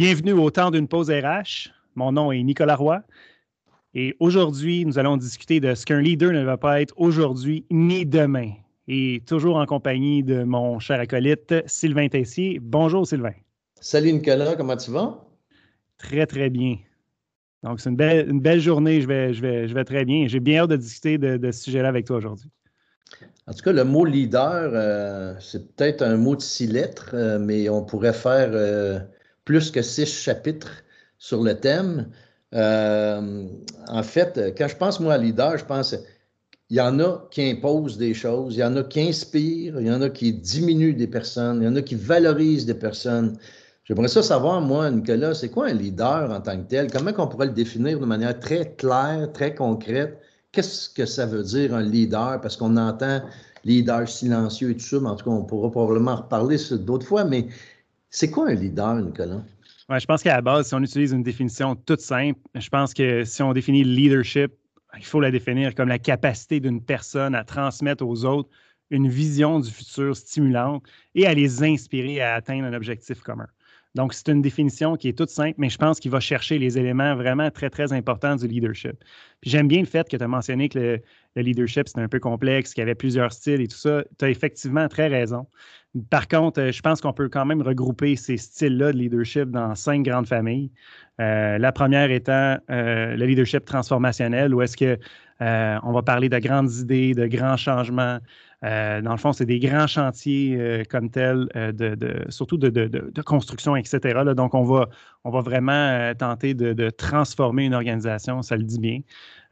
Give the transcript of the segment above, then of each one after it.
Bienvenue au temps d'une pause RH. Mon nom est Nicolas Roy. Et aujourd'hui, nous allons discuter de ce qu'un leader ne va pas être aujourd'hui ni demain. Et toujours en compagnie de mon cher acolyte Sylvain Tessier. Bonjour Sylvain. Salut Nicolas, comment tu vas? Très, très bien. Donc, c'est une belle, une belle journée. Je vais, je, vais, je vais très bien. J'ai bien hâte de discuter de, ce sujet-là avec toi aujourd'hui. En tout cas, le mot leader, euh, c'est peut-être un mot de six lettres, euh, mais on pourrait faire euh, plus que six chapitres sur le thème. Euh, en fait, quand je pense, moi, à leader, je pense il y en a qui imposent des choses, il y en a qui inspirent, il y en a qui diminuent des personnes, il y en a qui valorisent des personnes. J'aimerais ça savoir, moi, Nicolas, c'est quoi un leader en tant que tel? Comment on pourrait le définir de manière très claire, très concrète? Qu'est-ce que ça veut dire un leader? Parce qu'on entend leader silencieux et tout ça, mais en tout cas, on pourra probablement reparler d'autres fois, mais c'est quoi un leader, Nicolas? Ouais, je pense qu'à la base, si on utilise une définition toute simple, je pense que si on définit le leadership, il faut la définir comme la capacité d'une personne à transmettre aux autres une vision du futur stimulante et à les inspirer à atteindre un objectif commun. Donc, c'est une définition qui est toute simple, mais je pense qu'il va chercher les éléments vraiment très, très importants du leadership. J'aime bien le fait que tu as mentionné que le, le leadership, c'était un peu complexe, qu'il y avait plusieurs styles et tout ça. Tu as effectivement très raison. Par contre, euh, je pense qu'on peut quand même regrouper ces styles-là de leadership dans cinq grandes familles. Euh, la première étant euh, le leadership transformationnel, où est-ce que on va parler de grandes idées, de grands changements. Dans le fond, c'est des grands chantiers comme tels, de, surtout de, construction, etc. Donc, on va, vraiment tenter de, transformer une organisation, ça le dit bien.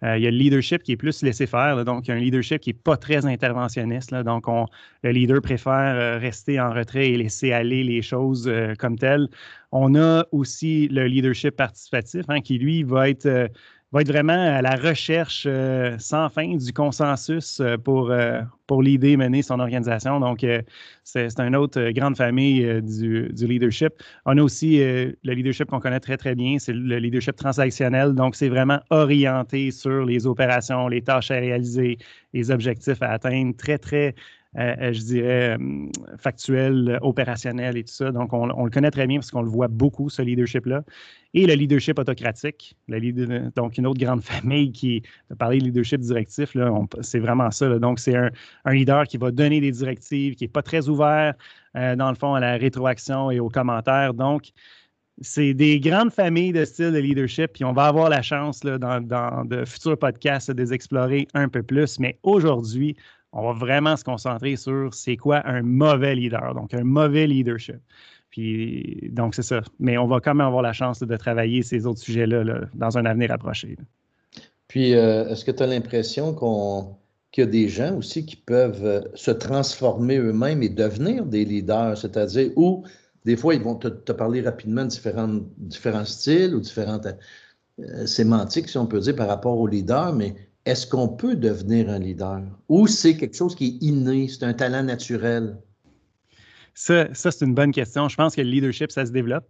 Euh, il y a le leadership qui est plus laissé faire, donc il y a un leadership qui n'est pas très interventionniste. donc, le leader préfère euh, rester en retrait et laisser aller les choses euh, comme telles. On a aussi le leadership participatif hein, qui, lui, va être va être vraiment à la recherche euh, sans fin du consensus euh, pour, euh, pour l'idée mener son organisation. Donc, c'est une autre grande famille du, du, leadership. On a aussi le leadership qu'on connaît très, très bien, c'est le leadership transactionnel. Donc, c'est vraiment orienté sur les opérations, les tâches à réaliser, les objectifs à atteindre, très, très euh, euh, je dirais, euh, factuel, opérationnel et tout ça. Donc, on, le connaît très bien parce qu'on le voit beaucoup, ce leadership-là. Et le leadership autocratique, donc une autre grande famille qui a parlé de leadership directif, c'est vraiment ça. Donc, c'est un, leader qui va donner des directives, qui n'est pas très ouvert, dans le fond, à la rétroaction et aux commentaires. Donc, c'est des grandes familles de styles de leadership, puis on va avoir la chance dans, dans, de futurs podcasts de les explorer un peu plus. Mais aujourd'hui, on va vraiment se concentrer sur c'est quoi un mauvais leader, donc un mauvais leadership. Puis, donc, c'est ça. Mais on va quand même avoir la chance de travailler ces autres sujets-là dans un avenir approché. Puis, euh, est-ce que tu as l'impression qu'on qu'il y a des gens aussi qui peuvent euh, se transformer eux-mêmes et devenir des leaders, c'est-à-dire où des fois ils vont te, parler rapidement de différents, différents styles ou différentes euh, sémantiques, si on peut dire, par rapport aux leaders, mais est-ce qu'on peut devenir un leader? Ou c'est quelque chose qui est inné, c'est un talent naturel? Ça, c'est une bonne question. Je pense que le leadership, ça se développe.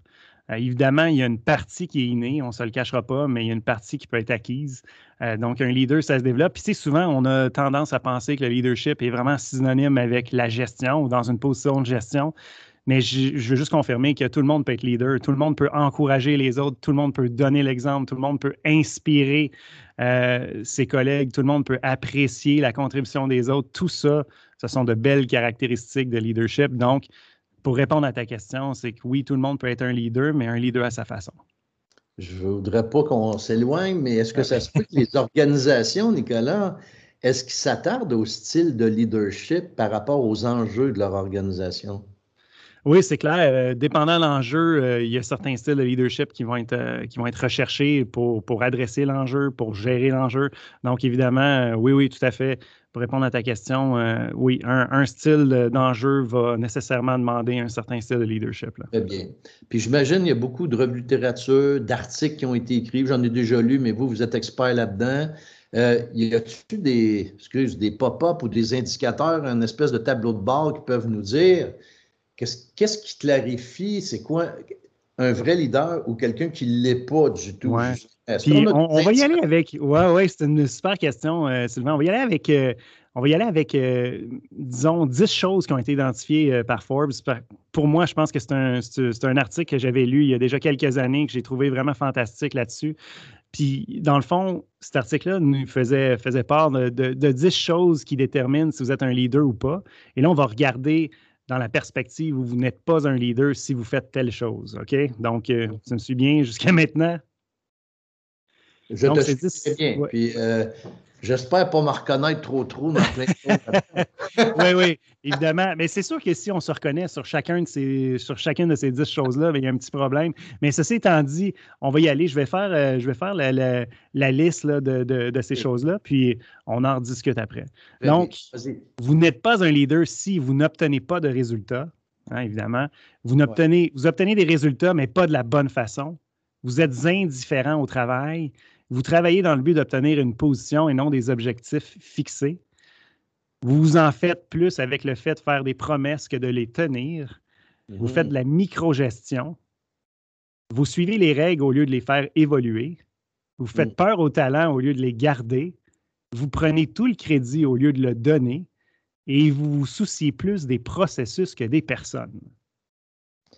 Euh, évidemment, il y a une partie qui est innée, on ne se le cachera pas, mais il y a une partie qui peut être acquise. Euh, donc, un leader, ça se développe. Puis, souvent, on a tendance à penser que le leadership est vraiment synonyme avec la gestion ou dans une position de gestion. Mais je, veux juste confirmer que tout le monde peut être leader, tout le monde peut encourager les autres, tout le monde peut donner l'exemple, tout le monde peut inspirer euh, ses collègues, tout le monde peut apprécier la contribution des autres. Tout ça, ce sont de belles caractéristiques de leadership. Donc, pour répondre à ta question, c'est que oui, tout le monde peut être un leader, mais un leader à sa façon. Je ne voudrais pas qu'on s'éloigne, mais est-ce que ça se peut que les organisations, Nicolas, est-ce qu'ils s'attardent au style de leadership par rapport aux enjeux de leur organisation? Oui, c'est clair. Euh, dépendant de l'enjeu, euh, il y a certains styles de leadership qui vont être, euh, qui vont être recherchés pour, pour adresser l'enjeu, pour gérer l'enjeu. Donc, évidemment, oui, oui, tout à fait. Pour répondre à ta question, oui, un, style d'enjeu va nécessairement demander un certain style de leadership. Très bien. Puis j'imagine qu'il y a beaucoup de revues de littérature, d'articles qui ont été écrits. J'en ai déjà lu, mais vous, vous êtes expert là-dedans. y a-t-il des, des pop-up ou des indicateurs, une espèce de tableau de bord qui peuvent nous dire Qu'est-ce qui clarifie, c'est quoi un vrai leader ou quelqu'un qui ne l'est pas du tout? Ouais. on, va y aller avec. Ouais, ouais, c'est une super question, euh, Sylvain. On va y aller avec. Euh, on va y aller avec, euh, disons, 10 choses qui ont été identifiées par Forbes. Pour moi, je pense que c'est un, un, article que j'avais lu il y a déjà quelques années, que j'ai trouvé vraiment fantastique là-dessus. Puis, dans le fond, cet article-là nous faisait, faisait part de, de, de, 10 choses qui déterminent si vous êtes un leader ou pas. Et là, on va regarder dans la perspective où vous n'êtes pas un leader si vous faites telle chose. OK? Donc, euh, ça me suit bien jusqu'à maintenant? Je te suis bien. Puis, euh, J'espère pas me reconnaître trop trop dans plein de Oui, oui, évidemment. Mais c'est sûr que si on se reconnaît sur, chacun de ces, sur chacune de ces dix choses-là, ben, il y a un petit problème. Mais ceci étant dit, on va y aller. Je vais faire, euh, je vais faire la, la, liste de, de, de, ces choses-là, puis on en rediscute après. Donc, vous n'êtes pas un leader si vous n'obtenez pas de résultats, hein, évidemment. Vous, obtenez, vous obtenez des résultats, mais pas de la bonne façon. Vous êtes indifférent au travail vous travaillez dans le but d'obtenir une position et non des objectifs fixés. Vous vous en faites plus avec le fait de faire des promesses que de les tenir. Vous faites de la microgestion. Vous suivez les règles au lieu de les faire évoluer. Vous faites mm. peur aux talents au lieu de les garder. Vous prenez tout le crédit au lieu de le donner. Et vous vous souciez plus des processus que des personnes.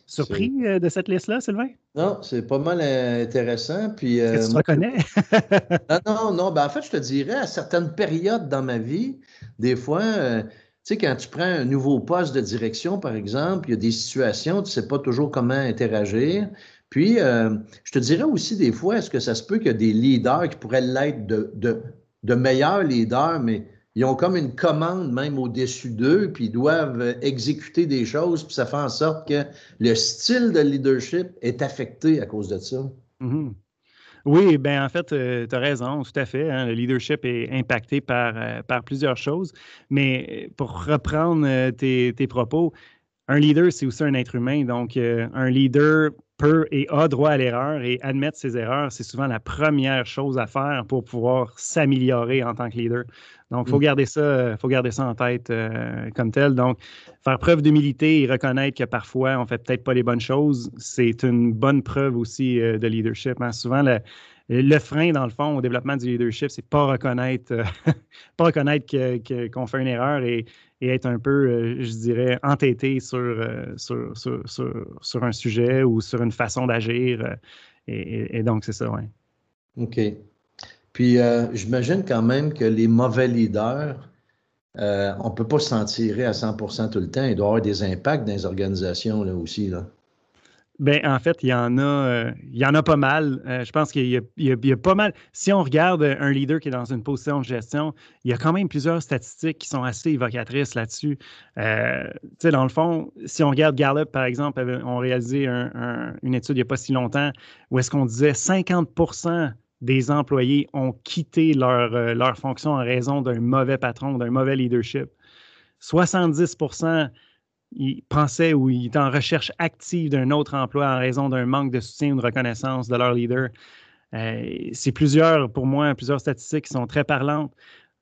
Surpris euh, de cette liste-là, Sylvain? Non, c'est pas mal euh, intéressant. Puis, euh, tu te reconnais? non, non, non. Ben, en fait, je te dirais, à certaines périodes dans ma vie, des fois, tu sais, quand tu prends un nouveau poste de direction, par exemple, il y a des situations, tu ne sais pas toujours comment interagir. Puis, je te dirais aussi des fois, est-ce que ça se peut qu'il y a des leaders qui pourraient l'être de, de, de meilleurs leaders, mais ils ont comme une commande même au-dessus d'eux, puis ils doivent exécuter des choses, puis ça fait en sorte que le style de leadership est affecté à cause de ça. Mm-hmm. Oui, bien en fait, euh, tu as raison, tout à fait. Hein. le leadership est impacté par, euh, par plusieurs choses. Mais pour reprendre euh, tes, tes, propos, un leader, c'est aussi un être humain. Donc, un leader peut et a droit à l'erreur et admettre ses erreurs, c'est souvent la première chose à faire pour pouvoir s'améliorer en tant que leader. Donc, il faut, mm. garder ça, faut garder ça en tête euh, comme tel. Donc, faire preuve d'humilité et reconnaître que parfois, on ne fait peut-être pas les bonnes choses, c'est une bonne preuve aussi euh, de leadership. Hein. Souvent, le, frein, dans le fond, au développement du leadership, c'est pas reconnaître, euh, pas reconnaître qu'on fait une erreur et, et être un peu, euh, je dirais, entêté euh, sur, sur, sur, sur, un sujet ou sur une façon d'agir. Euh, et, donc, c'est ça, oui. OK. Puis, j'imagine quand même que les mauvais leaders, on ne peut pas s'en tirer à 100% tout le temps. Il doit y avoir des impacts dans les organisations là aussi. Là. Ben, en fait, il y en a, euh, il y en a pas mal. Euh, je pense qu'il y, a pas mal. Si on regarde un leader qui est dans une position de gestion, il y a quand même plusieurs statistiques qui sont assez évocatrices là-dessus. Euh, dans le fond, si on regarde Gallup, par exemple, on réalisé une étude il n'y a pas si longtemps où est-ce qu'on disait 50 des employés ont quitté leur, leur fonction en raison d'un mauvais patron, d'un mauvais leadership. 70 ils pensaient ou ils étaient en recherche active d'un autre emploi en raison d'un manque de soutien ou de reconnaissance de leur leader. Euh, c'est plusieurs, pour moi, plusieurs statistiques qui sont très parlantes.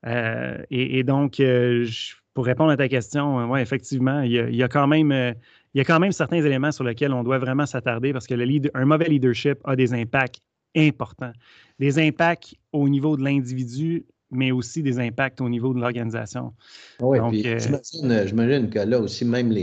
Euh, et, donc, euh, pour répondre à ta question, oui, effectivement, il y, a, quand même, il y a quand même certains éléments sur lesquels on doit vraiment s'attarder parce que le un mauvais leadership a des impacts importants. Des impacts au niveau de l'individu, mais aussi des impacts au niveau de l'organisation. Oui, puis euh, j'imagine, que là aussi, même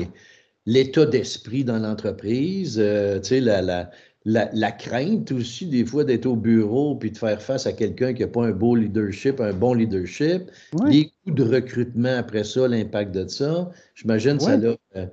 l'état d'esprit dans l'entreprise, euh, tu sais, la, la, crainte aussi, des fois, d'être au bureau puis de faire face à quelqu'un qui n'a pas un beau leadership, un bon leadership, les coûts de recrutement après ça, l'impact de ça, j'imagine que ça a. Euh,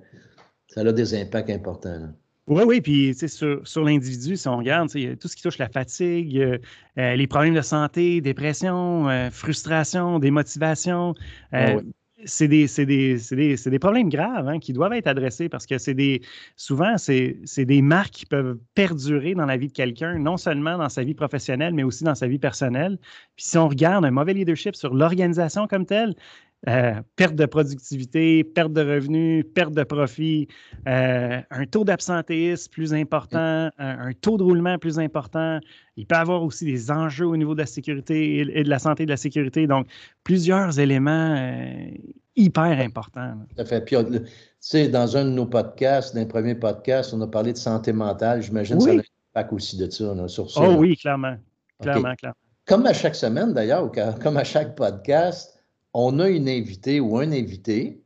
ça a des impacts importants. Oui, oui, puis sur, sur l'individu, si on regarde, tout ce qui touche la fatigue, euh, euh, les problèmes de santé, dépression, euh, frustration, démotivation, ah c'est des, des, des, problèmes graves hein, qui doivent être adressés parce que c'est des souvent, c'est des marques qui peuvent perdurer dans la vie de quelqu'un, non seulement dans sa vie professionnelle, mais aussi dans sa vie personnelle. Puis si on regarde un mauvais leadership sur l'organisation comme telle, euh, perte de productivité, perte de revenus, perte de profit, euh, un taux d'absentéisme plus important, un, taux de roulement plus important. Il peut y avoir aussi des enjeux au niveau de la sécurité et, de la santé et de la sécurité. Donc, plusieurs éléments euh, hyper importants. Tout fait. Puis, tu sais, dans un de nos podcasts, dans le premier podcast, on a parlé de santé mentale. J'imagine que ça a un impact aussi de ça, sur ça. Oh oui, clairement. Clairement, clairement. Comme à chaque semaine, d'ailleurs, comme à chaque podcast, on a une invitée ou un invité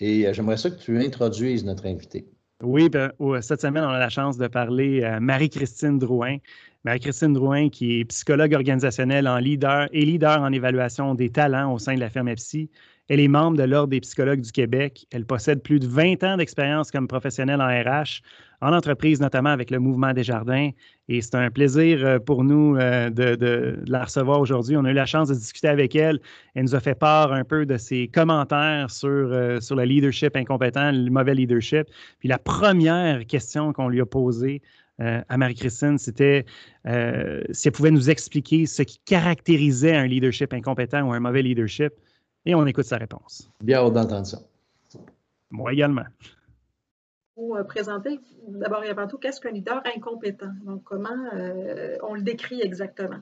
et euh, j'aimerais ça que tu introduises notre invité. Oui, ben, cette semaine, on a la chance de parler à Marie-Christine Drouin. Marie-Christine Drouin, qui est psychologue organisationnelle en leader et leader en évaluation des talents au sein de la firme EPSI. Elle est membre de l'Ordre des psychologues du Québec. Elle possède plus de 20 ans d'expérience comme professionnelle en RH, en entreprise, notamment avec le mouvement des jardins. Et c'est un plaisir euh, pour nous euh, de, la recevoir aujourd'hui. On a eu la chance de discuter avec elle. Elle nous a fait part un peu de ses commentaires sur, euh, sur le leadership incompétent, le mauvais leadership. Puis la première question qu'on lui a posée à Marie-Christine, c'était si elle pouvait nous expliquer ce qui caractérisait un leadership incompétent ou un mauvais leadership. Et on écoute sa réponse. Bien hâte d'entendre ça. Moi également. Pour euh, présenter d'abord et avant tout, qu'est-ce qu'un leader incompétent? Donc, comment euh, on le décrit exactement?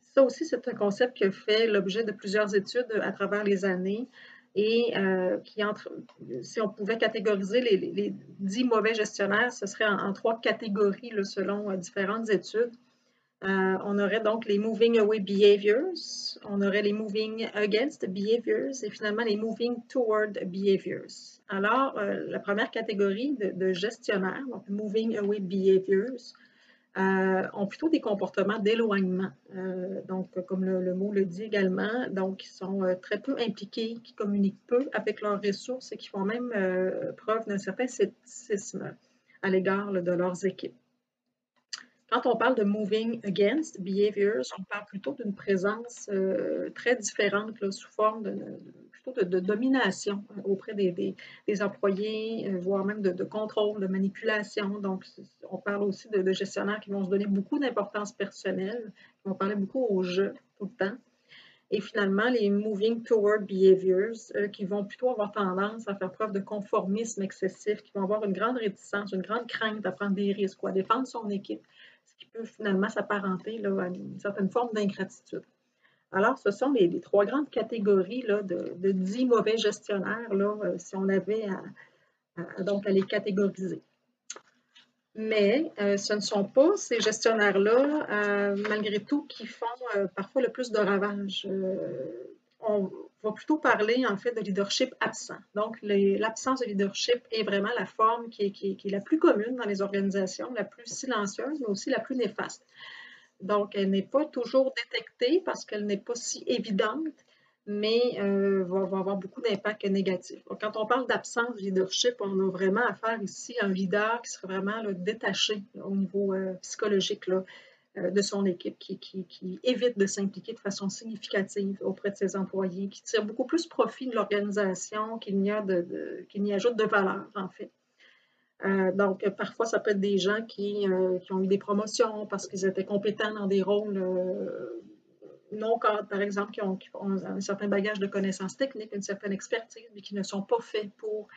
Ça aussi, c'est un concept qui a fait l'objet de plusieurs études à travers les années et euh, qui entre, si on pouvait catégoriser les, dix mauvais gestionnaires, ce serait en, trois catégories selon différentes études. Euh, on aurait donc les moving away behaviors, on aurait les moving against behaviors et finalement les moving toward behaviors. Alors, euh, la première catégorie de, gestionnaires, donc moving away behaviors, euh, ont plutôt des comportements d'éloignement. donc, comme le, mot le dit également, donc ils sont très peu impliqués, qui communiquent peu avec leurs ressources et qui font même preuve d'un certain scepticisme à l'égard de leurs équipes. Quand on parle de moving against behaviors, on parle plutôt d'une présence euh, très différente sous forme de, plutôt de, domination euh, auprès des, employés, euh, voire même de, contrôle, de manipulation. Donc, on parle aussi de, gestionnaires qui vont se donner beaucoup d'importance personnelle, qui vont parler beaucoup au jeu tout le temps. Et finalement, les moving toward behaviors, qui vont plutôt avoir tendance à faire preuve de conformisme excessif, qui vont avoir une grande réticence, une grande crainte à prendre des risques ou à défendre son équipe qui peut finalement s'apparenter à une certaine forme d'ingratitude. Alors, ce sont les, trois grandes catégories là, de, dix mauvais gestionnaires, là, euh, si on avait à, donc, à les catégoriser. Mais euh, ce ne sont pas ces gestionnaires-là, euh, malgré tout, qui font parfois le plus de ravages. on, va plutôt parler en fait de leadership absent. Donc, l'absence de leadership est vraiment la forme qui est, la plus commune dans les organisations, la plus silencieuse, mais aussi la plus néfaste. Donc, elle n'est pas toujours détectée parce qu'elle n'est pas si évidente, mais euh, va, avoir beaucoup d'impact négatifs. quand on parle d'absence de leadership, on a vraiment affaire ici à un leader qui serait vraiment détaché au niveau euh, psychologique. Là. Euh, de son équipe qui, évite de s'impliquer de façon significative auprès de ses employés, qui tire beaucoup plus profit de l'organisation qu'il n'y, ajoute de valeur, en fait. Euh, donc, parfois, ça peut être des gens qui, euh, ont eu des promotions parce qu'ils étaient compétents dans des rôles non cadres, par exemple, qui ont, un certain bagage de connaissances techniques, une certaine expertise, mais qui ne sont pas faits pour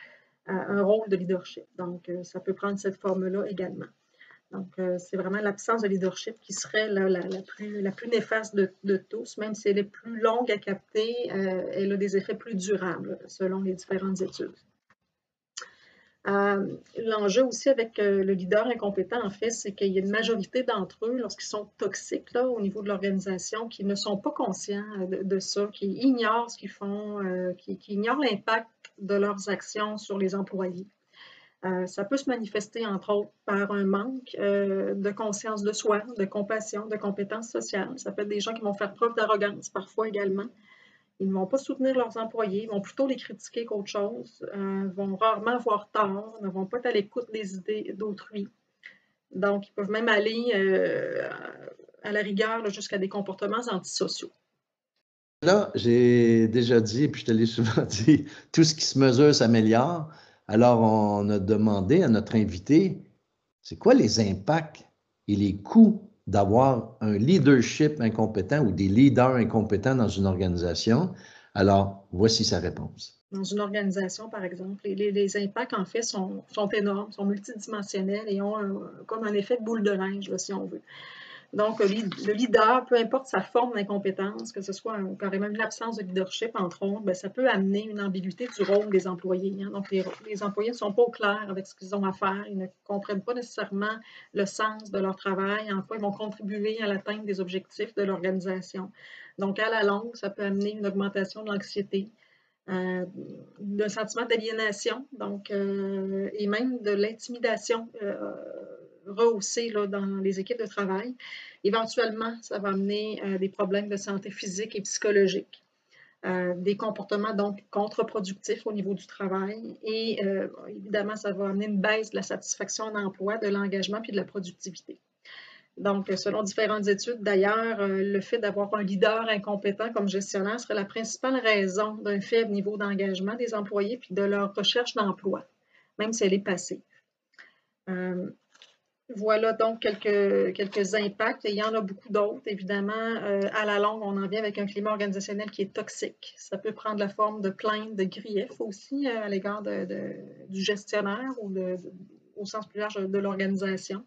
un rôle de leadership. Donc, ça peut prendre cette forme-là également. Donc, euh, c'est vraiment l'absence de leadership qui serait la, plus, néfaste de, tous, même si elle est plus longue à capter, euh, elle a des effets plus durables selon les différentes études. Euh, l'enjeu aussi avec le leader incompétent, en fait, c'est qu'il y a une majorité d'entre eux, lorsqu'ils sont toxiques au niveau de l'organisation, qui ne sont pas conscients de, ça, qui ignorent ce qu'ils font, qui ignorent l'impact de leurs actions sur les employés. Euh, ça peut se manifester, entre autres, par un manque euh, de conscience de soi, de compassion, de compétences sociales. Ça peut être des gens qui vont faire preuve d'arrogance parfois également. Ils ne vont pas soutenir leurs employés, vont plutôt les critiquer qu'autre chose, euh, vont rarement avoir tort, ne vont pas être à l'écoute des idées d'autrui. Donc, ils peuvent même aller euh, à la rigueur jusqu'à des comportements antisociaux. Là, j'ai déjà dit, puis je te l'ai souvent dit, tout ce qui se mesure s'améliore. Alors, on a demandé à notre invité, c'est quoi les impacts et les coûts d'avoir un leadership incompétent ou des leaders incompétents dans une organisation? Alors, voici sa réponse. Dans une organisation, par exemple, les, impacts, en fait, sont, énormes, sont multidimensionnels et ont comme un effet boule de linge, si on veut. Donc, le leader, peu importe sa forme d'incompétence, que ce soit carrément une absence de leadership, entre autres, bien, ça peut amener une ambiguïté du rôle des employés. Hein. Donc, les, employés ne sont pas au clair avec ce qu'ils ont à faire. Ils ne comprennent pas nécessairement le sens de leur travail, en quoi ils vont contribuer à l'atteinte des objectifs de l'organisation. Donc, à la longue, ça peut amener une augmentation de l'anxiété, euh, d'un sentiment d'aliénation, donc, euh, et même de l'intimidation. Euh, rehausser là, dans les équipes de travail. Éventuellement, ça va amener euh, des problèmes de santé physique et psychologique. Euh, des comportements donc contre-productifs au niveau du travail et euh, évidemment, ça va amener une baisse de la satisfaction d'emploi, de l'engagement puis de la productivité. Donc, selon différentes études, d'ailleurs, le fait d'avoir un leader incompétent comme gestionnaire serait la principale raison d'un faible niveau d'engagement des employés puis de leur recherche d'emploi, même si elle est passée. Voilà donc quelques, impacts. il y en a beaucoup d'autres, évidemment. Euh, à la longue, on en vient avec un climat organisationnel qui est toxique. Ça peut prendre la forme de plaintes, de griefs aussi euh, à l'égard du gestionnaire ou au sens plus large de l'organisation.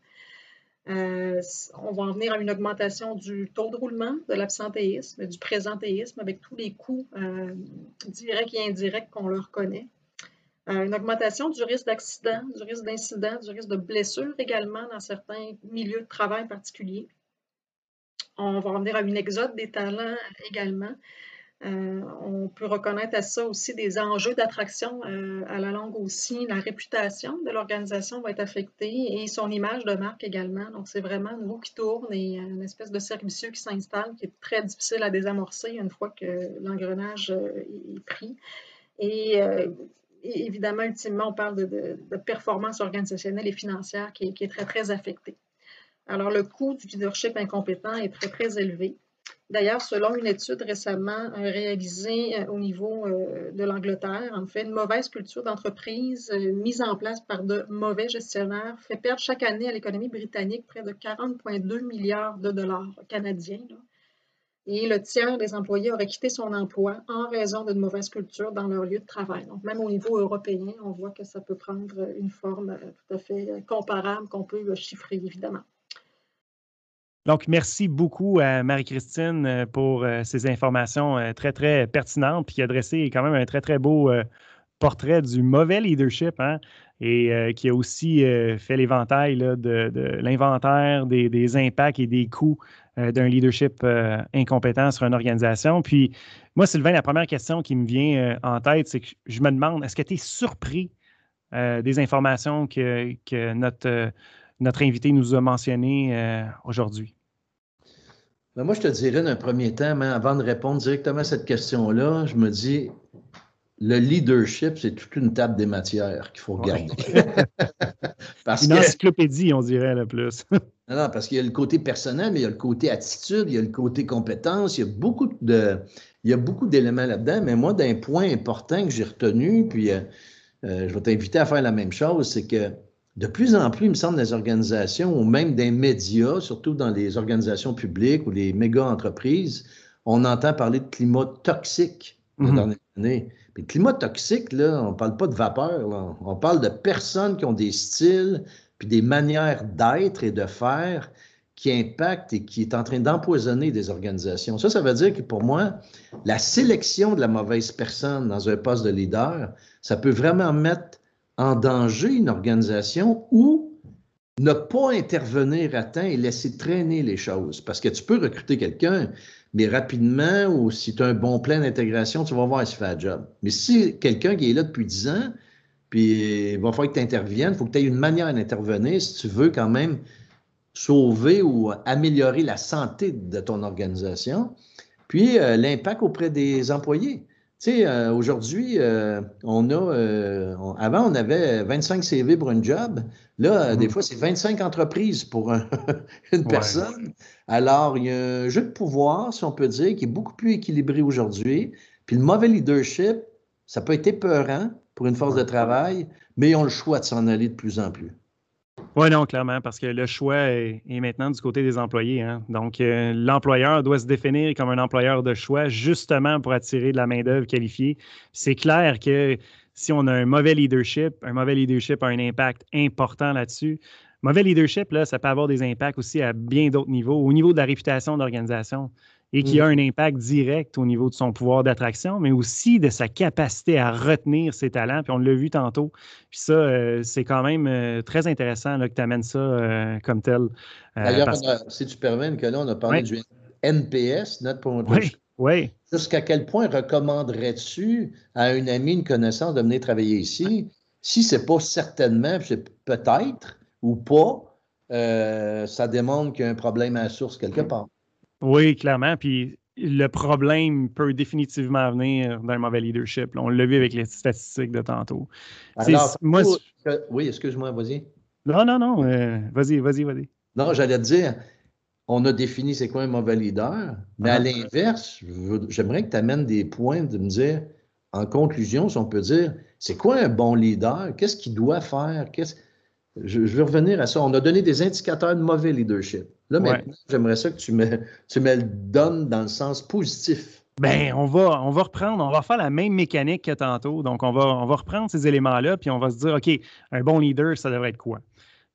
Euh, on va en venir à une augmentation du taux de roulement, de l'absentéisme, du présentéisme, avec tous les coûts directs et indirects qu'on leur connaît. Euh, une augmentation du risque d'accident, du risque d'incident, du risque de blessure également dans certains milieux de travail particuliers. On va revenir à une exode des talents également. Euh, on peut reconnaître à ça aussi des enjeux d'attraction euh, à la longue aussi. La réputation de l'organisation va être affectée et son image de marque également. Donc, c'est vraiment un nouveau qui tourne et une espèce de cercle qui s'installe qui est très difficile à désamorcer une fois que l'engrenage est pris. Et évidemment, ultimement, on parle de, performance organisationnelle et financière qui est, très, très affectée. Alors, le coût du leadership incompétent est très, très élevé. D'ailleurs, selon une étude récemment euh, réalisée euh, au niveau euh, de l'Angleterre, en fait, une mauvaise culture d'entreprise mise en place par de mauvais gestionnaires fait perdre chaque année à l'économie britannique près de 40,2 milliards de dollars canadiens et le tiers des employés auraient quitté son emploi en raison d'une mauvaise culture dans leur lieu de travail. Donc, même au niveau européen, on voit que ça peut prendre une forme euh, tout à fait comparable qu'on peut euh, chiffrer, évidemment. Donc, merci beaucoup à Marie-Christine euh, pour ces informations très, très pertinentes, puis qui a dressé quand même un très, très beau portrait du mauvais leadership, hein, et qui a aussi fait l'éventail de, l'inventaire des, impacts et des coûts euh, d'un leadership euh, incompétent sur une organisation. Puis moi, Sylvain, la première question qui me vient euh, en tête, c'est que je me demande, est-ce que tu es surpris des informations que, notre, notre invité nous a mentionnées aujourd'hui? Ben, moi, je te dirais d'un premier temps, mais avant de répondre directement à cette question-là, je me dis, le leadership, c'est toute une table des matières qu'il faut regarder. une encyclopédie, on dirait, le plus. Non, parce qu'il y a le côté personnel, mais il y a le côté attitude, il y a le côté compétence, il y a beaucoup de, il y a beaucoup d'éléments là-dedans. Mais moi, d'un point important que j'ai retenu, puis euh, euh, je vais t'inviter à faire la même chose, c'est que de plus en plus, il me semble, des organisations ou même des médias, surtout dans les organisations publiques ou les méga entreprises, on entend parler de climat toxique dans mm-hmm. dernière année. Puis le climat toxique, là, on ne parle pas de vapeur, là. on parle de personnes qui ont des styles, des manières d'être et de faire qui impactent et qui est en train d'empoisonner des organisations. Ça, ça veut dire que pour moi, la sélection de la mauvaise personne dans un poste de leader, ça peut vraiment mettre en danger une organisation ou ne pas intervenir à temps et laisser traîner les choses. Parce que tu peux recruter quelqu'un, mais rapidement, ou si tu as un bon plan d'intégration, tu vas voir s'il fait le job. Mais si quelqu'un qui est là depuis 10 ans, puis il va falloir que tu interviennes, il faut que tu aies une manière d'intervenir si tu veux quand même sauver ou améliorer la santé de ton organisation. puis l'impact auprès des employés. Tu sais, aujourd'hui, on a, avant, on avait 25 CV pour un job. Là, des mm-hmm. fois, c'est 25 entreprises pour une personne. Alors, il y a un jeu de pouvoir, si on peut dire, qui est beaucoup plus équilibré aujourd'hui. Puis le mauvais leadership, ça peut être épeurant pour une force de travail, mais ils ont le choix de s'en aller de plus en plus. Oui, non, clairement, parce que le choix est, maintenant du côté des employés. Hein. Donc, euh, l'employeur doit se définir comme un employeur de choix, justement pour attirer de la main-d'œuvre qualifiée. C'est clair que si on a un mauvais leadership, un mauvais leadership a un impact important là-dessus. Mauvais leadership, là, ça peut avoir des impacts aussi à bien d'autres niveaux, au niveau de la réputation d'organisation et qui a mm. un impact direct au niveau de son pouvoir d'attraction, mais aussi de sa capacité à retenir ses talents. Puis on l'a vu tantôt. Puis ça, euh, c'est quand même euh, très intéressant là, que tu amènes ça euh, comme tel. D'ailleurs, si tu permets, que là, on a parlé du NPS, Net Promoter oui. oui. Jusqu'à quel point recommanderais-tu à une amie, une connaissance de venir travailler ici? Si ce n'est pas certainement, c'est peut-être ou pas, ça démontre qu'il y a un problème à la source quelque part. Oui, clairement. Puis le problème peut définitivement venir d'un mauvais leadership. on l'a vu avec les statistiques de tantôt. Alors, oui, excuse-moi, vas-y. Non, non, non. Euh, vas-y, vas-y, vas-y. Non, j'allais te dire, on a défini c'est quoi un mauvais leader, mais à ah. l'inverse, j'aimerais que tu amènes des points de me dire, en conclusion, si on peut dire, c'est quoi un bon leader? Qu'est-ce qu'il doit faire? Qu'est-ce je, vais revenir à ça. On a donné des indicateurs de mauvais leadership. Là, maintenant, j'aimerais ça que tu me, tu me le donnes dans le sens positif. Ben, on va, on va reprendre, on va faire la même mécanique que tantôt. Donc, on va, on va reprendre ces éléments-là, puis on va se dire, OK, un bon leader, ça devrait être quoi?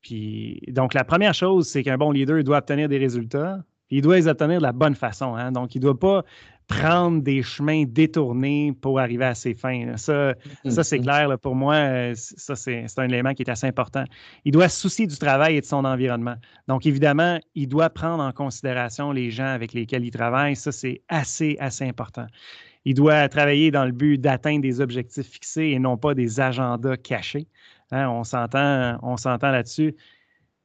Puis, donc, la première chose, c'est qu'un bon leader doit obtenir des résultats, il doit les obtenir de la bonne façon. Hein? Donc, il ne doit pas prendre des chemins détournés pour arriver à ses fins. Ça, ça c'est mm-hmm. clair pour moi. Euh, ça, c'est un élément qui est assez important. Il doit se soucier du travail et de son environnement. Donc, évidemment, il doit prendre en considération les gens avec lesquels il travaille. Ça, c'est assez, assez important. Il doit travailler dans le but d'atteindre des objectifs fixés et non pas des agendas cachés. Hein, on s'entend, on s'entend là-dessus.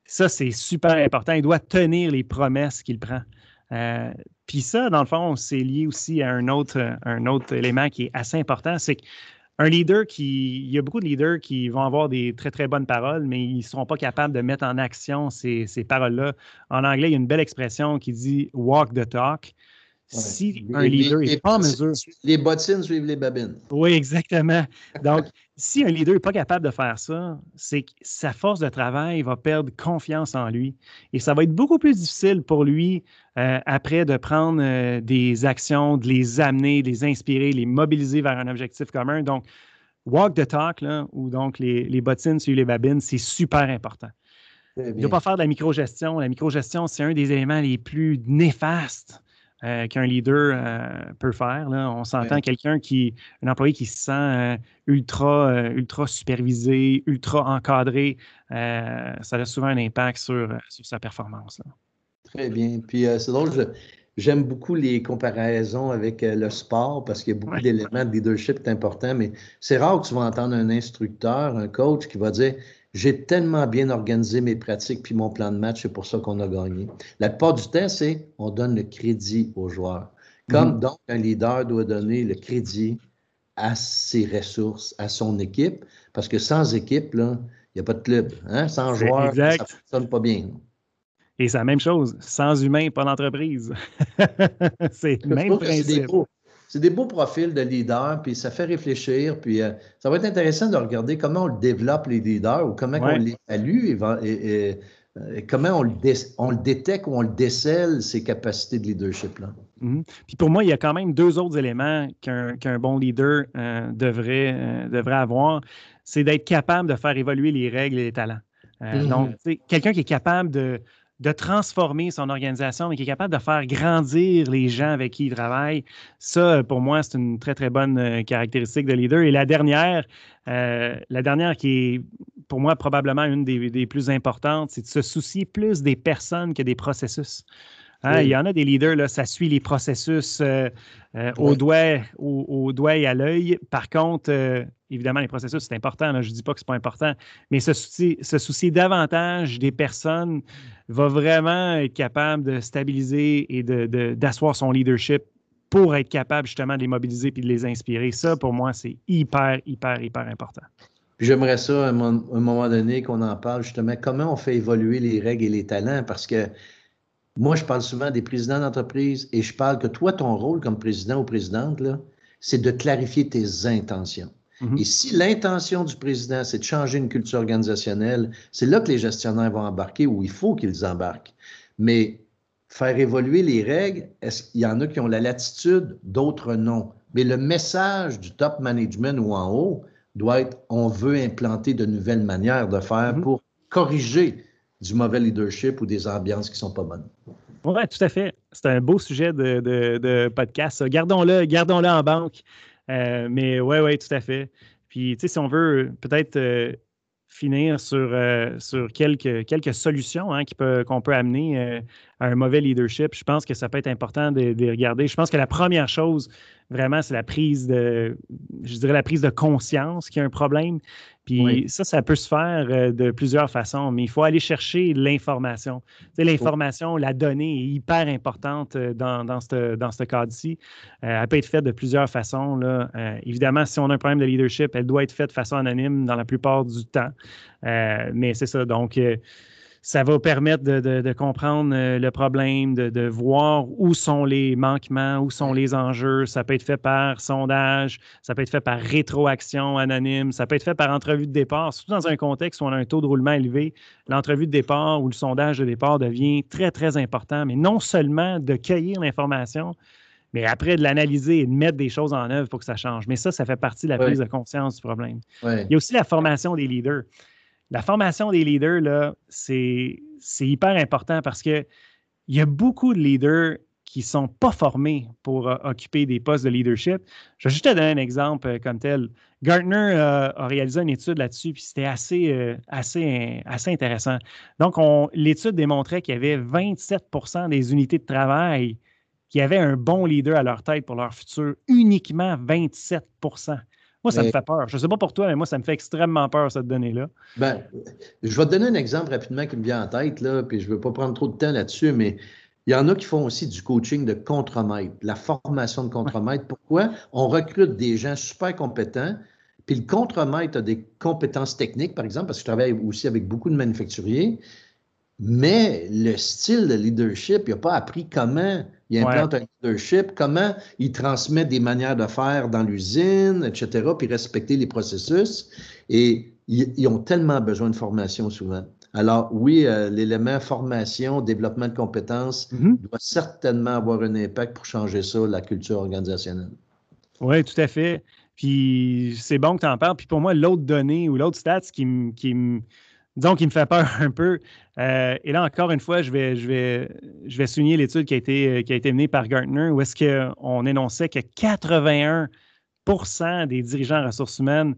Ça, c'est super important. Il doit tenir les promesses qu'il prend. Euh, puis ça, dans le fond, c'est lié aussi à un autre, un autre élément qui est assez important, c'est qu'un leader qui, il y a beaucoup de leaders qui vont avoir des très, très bonnes paroles, mais ils ne seront pas capables de mettre en action ces, ces paroles-là. En anglais, il y a une belle expression qui dit walk the talk. Si un leader n'est pas en mesure. Les bottines suivent les babines. Oui, exactement. Donc, si un leader n'est pas capable de faire ça, c'est que sa force de travail va perdre confiance en lui. Et ça va être beaucoup plus difficile pour lui euh, après de prendre euh, des actions, de les amener, de les inspirer, les mobiliser vers un objectif commun. Donc, walk the talk, là, ou donc les, les bottines sur les babines, c'est super important. Il ne doit pas faire de la microgestion. La microgestion, c'est un des éléments les plus néfastes euh, qu'un leader euh, peut faire. On s'entend quelqu'un qui, un employé qui se sent euh, ultra, ultra supervisé, ultra encadré, ça a souvent un impact sur, sa performance. Très bien. Puis c'est drôle, j'aime beaucoup les comparaisons avec le sport parce qu'il y a beaucoup d'éléments de leadership importants, mais c'est rare que tu vas entendre un instructeur, un coach qui va dire j'ai tellement bien organisé mes pratiques puis mon plan de match, c'est pour ça qu'on a gagné. La plupart du temps, c'est on donne le crédit aux joueurs. Comme mhm. donc un leader doit donner le crédit à ses ressources, à son équipe, parce que sans équipe, il n'y a pas de club. Hein? Sans joueurs, ça ne fonctionne pas bien. Et c'est la même chose. Sans humain, pas d'entreprise. c'est le même principe. C'est des beaux profils de leaders, puis ça fait réfléchir. Puis euh, ça va être intéressant de regarder comment on le développe, les leaders, ou comment on l'évalue, et, euh, comment on le, on le, détecte ou on le décèle, ces capacités de leadership-là. Mm-hmm. Puis pour moi, il y a quand même deux autres éléments qu'un bon leader euh, devrait, devrait avoir. C'est d'être capable de faire évoluer les règles et les talents. Mm-hmm. Donc, quelqu'un qui est capable de de transformer son organisation, mais qui est capable de faire grandir les gens avec qui il travaille. Ça, pour moi, c'est une très, très bonne euh, caractéristique de leader. Et la dernière, euh, la dernière qui est pour moi probablement une des, plus importantes, c'est de se soucier plus des personnes que des processus. Hein, il y en a des leaders, là, ça suit les processus euh, au, doigt, au, doigt et à l'œil. Par contre, évidemment, les processus, c'est important. je ne dis pas que ce n'est pas important, mais se soucier, se soucier davantage des personnes va vraiment être capable de stabiliser et d'asseoir son leadership pour être capable justement de les mobiliser puis de les inspirer. Ça, pour moi, c'est hyper, hyper, hyper important. J'aimerais ça, à un moment donné, qu'on en parle justement, comment on fait évoluer les règles et les talents, parce que moi, je parle souvent des présidents d'entreprise et je parle que toi, ton rôle comme président ou présidente, c'est de clarifier tes intentions. Mm-hmm. Et si l'intention du président, c'est de changer une culture organisationnelle, c'est là que les gestionnaires vont embarquer ou il faut qu'ils embarquent. Mais faire évoluer les règles, est-ce qu'il y en a qui ont la latitude, d'autres non? Mais le message du top management ou en haut doit être on veut implanter de nouvelles manières de faire mm-hmm. pour corriger du mauvais leadership ou des ambiances qui ne sont pas bonnes. Oui, tout à fait. C'est un beau sujet de, podcast. Gardons-le gardons en banque. Euh, mais oui, oui, tout à fait. Puis, tu sais, si on veut peut-être euh, finir sur, euh, sur quelques, quelques solutions hein, qu'on peut, amener un mauvais leadership, je pense que ça peut être important de, de regarder. Je pense que la première chose, vraiment, c'est la prise de, je dirais, la prise de conscience qu'il y a un problème. Puis ça, ça peut se faire euh, de plusieurs façons, mais il faut aller chercher l'information. Tu l'information, la donnée est hyper importante euh, dans, dans ce dans cas-ci. Euh, elle peut être faite de plusieurs façons. Là. évidemment, si on a un problème de leadership, elle doit être faite de façon anonyme dans la plupart du temps. mais c'est ça. Donc, ça va permettre de, comprendre euh, le problème, de, voir où sont les manquements, où sont les enjeux. Ça peut être fait par sondage, ça peut être fait par rétroaction anonyme, ça peut être fait par entrevue de départ, surtout dans un contexte où on a un taux de roulement élevé. L'entrevue de départ ou le sondage de départ devient très, très important, mais non seulement de cueillir l'information, mais après de l'analyser et de mettre des choses en œuvre pour que ça change. Mais ça, ça fait partie de la prise de conscience du problème. Il y a aussi la formation des leaders la formation des leaders, c'est, hyper important parce qu'il y a beaucoup de leaders qui ne sont pas formés pour euh, occuper des postes de leadership. Je vais juste te donner un exemple euh, comme tel. Gartner euh, a réalisé une étude là-dessus, puis c'était assez intéressant. Donc, l'étude démontrait qu'il y avait 27% des unités de travail qui avaient un bon leader à leur tête pour leur futur, uniquement 27 moi, ça me fait peur. Je ne sais pas pour toi, mais moi, ça me fait extrêmement peur, cette donnée-là. Ben, je vais te donner un exemple rapidement qui me vient en tête, là, puis je ne veux pas prendre trop de temps là-dessus, mais il y en a qui font aussi du coaching de contremaître, la formation de contremaître. Pourquoi? On recrute des gens super compétents, puis le contremaître a des compétences techniques, par exemple, parce que je travaille aussi avec beaucoup de manufacturiers, mais le style de leadership, il n'a pas appris comment il implante un leadership, comment il transmet des manières de faire dans l'usine, etc., puis respecter les processus. Et ils, ont tellement besoin de formation souvent. Alors oui, euh, l'élément formation, développement de compétences mm-hmm. doit certainement avoir un impact pour changer ça, la culture organisationnelle. Oui, tout à fait. Puis c'est bon que tu en parles. Puis pour moi, l'autre donnée ou l'autre stats qui, qui disons, qui me fait peur un peu. Euh, et là, encore une fois, je vais, je vais, je vais souligner l'étude qui, a été, qui a été menée par Gartner, où est-ce qu'on énonçait que 81% des dirigeants en ressources humaines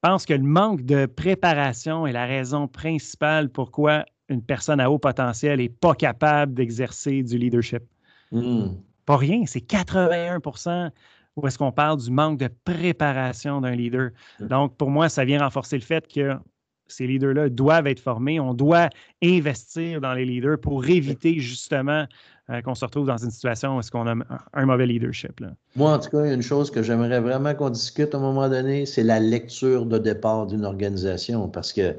pensent que le manque de préparation est la raison principale pourquoi une personne à haut potentiel n'est pas capable d'exercer du leadership. Hmm. Pas rien, c'est 81% où est-ce qu'on parle du manque de préparation d'un leader. Hmm. Donc, pour moi, ça vient renforcer le fait que ces leaders-là doivent être formés. On doit investir dans les leaders pour éviter justement euh, qu'on se retrouve dans une situation où est-ce qu'on a un, mauvais leadership. Moi, en tout cas, il y a une chose que j'aimerais vraiment qu'on discute à un moment donné, c'est la lecture de départ d'une organisation. Parce que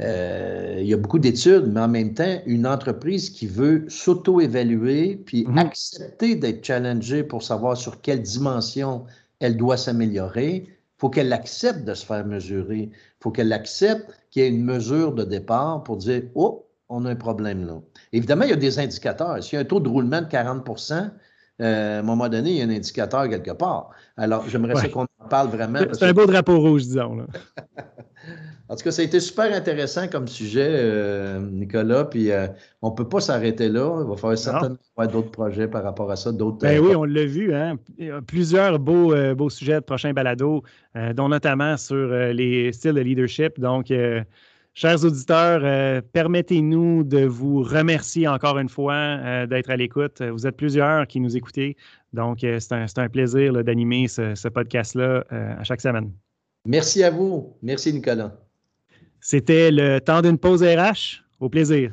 euh, il y a beaucoup d'études, mais en même temps, une entreprise qui veut s'auto-évaluer puis mm-hmm. accepter d'être challengée pour savoir sur quelle dimension elle doit s'améliorer, faut qu'elle accepte de se faire mesurer. Il faut qu'elle accepte qu'il y ait une mesure de départ pour dire Oh, on a un problème là. Évidemment, il y a des indicateurs. S'il y a un taux de roulement de 40% euh, à un moment donné, il y a un indicateur quelque part. Alors, j'aimerais ça qu'on en parle vraiment. C'est un beau drapeau rouge, disons. Là. En tout cas, ça a été super intéressant comme sujet, euh, Nicolas. Puis euh, on ne peut pas s'arrêter là. Il va falloir certainement avoir d'autres projets par rapport à ça. D'autres, ben oui, on l'a vu. Hein? Il y a plusieurs beaux, beaux sujets de prochains balados, dont notamment sur les styles de leadership. Donc, chers auditeurs, permettez-nous de vous remercier encore une fois d'être à l'écoute. Vous êtes plusieurs qui nous écoutez. Donc, c'est un, un, plaisir d'animer ce, ce podcast-là à chaque semaine. Merci à vous. Merci, Nicolas. C'était le temps d'une pause RH. Au plaisir.